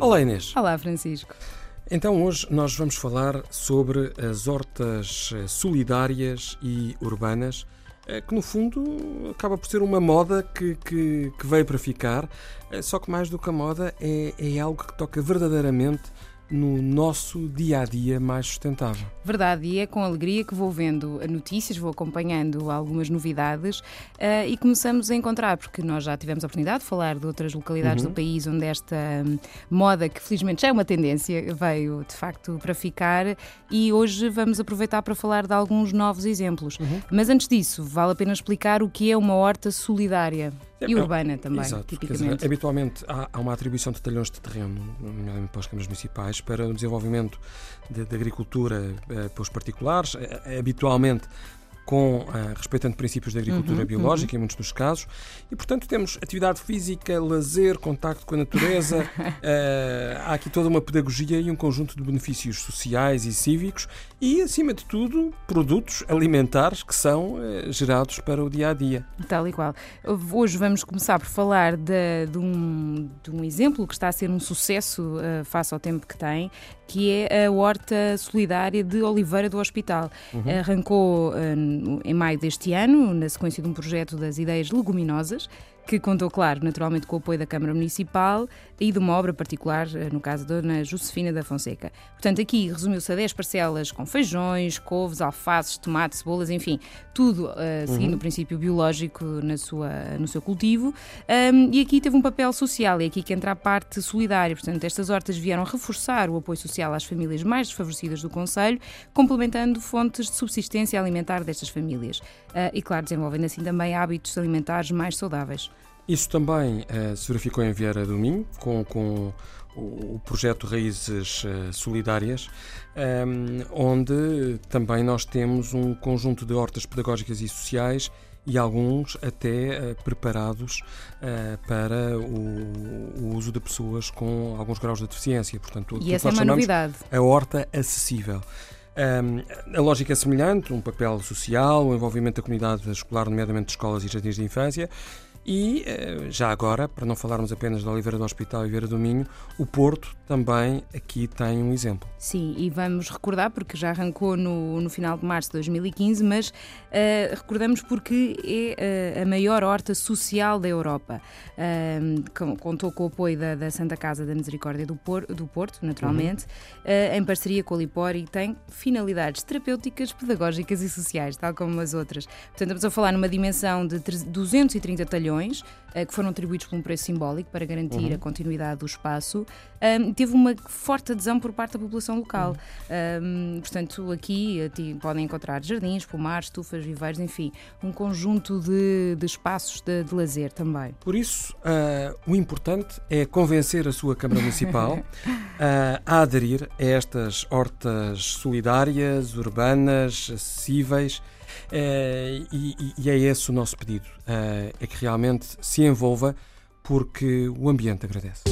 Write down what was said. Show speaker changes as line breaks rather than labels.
Olá Inês.
Olá Francisco.
Então hoje nós vamos falar sobre as hortas eh, solidárias e urbanas, eh, que no fundo acaba por ser uma moda que, que, que veio para ficar, eh, só que mais do que a moda é, é algo que toca verdadeiramente no nosso dia a dia mais sustentável.
Verdade, e é com alegria que vou vendo notícias, vou acompanhando algumas novidades uh, e começamos a encontrar, porque nós já tivemos a oportunidade de falar de outras localidades uhum. do país onde esta um, moda, que felizmente já é uma tendência, veio de facto para ficar e hoje vamos aproveitar para falar de alguns novos exemplos. Uhum. Mas antes disso, vale a pena explicar o que é uma horta solidária. E urbana também,
Exato,
tipicamente.
Dizer, habitualmente há, há, uma atribuição de talhões de terreno, nomeadamente para as câmaras municipais, para o desenvolvimento de, de agricultura eh, para os particulares. Eh, habitualmente com, uh, respeitando princípios da agricultura uhum, biológica, uhum. em muitos dos casos, e portanto temos atividade física, lazer, contacto com a natureza, uh, há aqui toda uma pedagogia e um conjunto de benefícios sociais e cívicos e, acima de tudo, produtos alimentares que são uh, gerados para o dia a dia.
Tal e qual. Hoje vamos começar por falar de, de, um, de um, exemplo que está a ser um sucesso face ao tempo que tem, que é a Horta Solidária de Oliveira do Hospital. Uhum. Arrancou em maio deste ano, na sequência de um projeto das ideias leguminosas, que contou, claro, naturalmente com o apoio da Câmara Municipal e de uma obra particular, eh, no caso da Dona Josefina da Fonseca. Portanto, aqui resumiu-se a 10 parcelas com feijões, couves, alfaces, tomates, cebolas, enfim, tudo uh, seguindo uhum. o princípio biológico na sua, no seu cultivo. Um, e aqui teve um papel social, e aqui que entra a parte solidária. Portanto, estas hortas vieram reforçar o apoio social às famílias mais desfavorecidas do Conselho, complementando fontes de subsistência alimentar destas famílias. Uh, e, claro, desenvolvendo assim também hábitos alimentares mais saudáveis.
Isso também uh, se verificou em Vieira do Minho, com, com o projeto Raízes uh, Solidárias, ehm, onde também nós temos um conjunto de hortas pedagógicas e sociais e alguns até uh, preparados para o, o, uso de pessoas com alguns graus de deficiência.
Portanto, e essa é uma novidade.
A horta acessível. Um, ehm, a lógica é semelhante, um papel social, o envolvimento da comunidade escolar, nomeadamente de escolas e jardins de infância, e, eh, já agora, para não falarmos apenas da Oliveira do Hospital e Oliveira do Minho, o Porto também aqui tem um exemplo.
Sim, e vamos recordar, porque já arrancou no, no final de março de 2015, mas uh, recordamos porque é uh, a maior horta social da Europa. Uh, contou com o apoio da, da, Santa Casa da Misericórdia do, Por, do Porto, naturalmente, uhum. em parceria com a Lipor e tem finalidades terapêuticas, pedagógicas e sociais, tal como as outras. Portanto, estamos a falar numa dimensão de 230 talhões eh, que foram atribuídos por um preço simbólico para garantir uhum. a continuidade do espaço, um, teve uma forte adesão por parte da população local. Uhum. Um, portanto, aqui podem encontrar jardins, pomares, estufas, viveiros, enfim, um conjunto de, de espaços de, de, lazer também.
Por isso, uh, o importante é convencer a sua Câmara Municipal uh, a aderir a estas hortas solidárias, urbanas, acessíveis Uh, e, e, é esse o nosso pedido: uh, é que realmente se envolva, porque o ambiente agradece.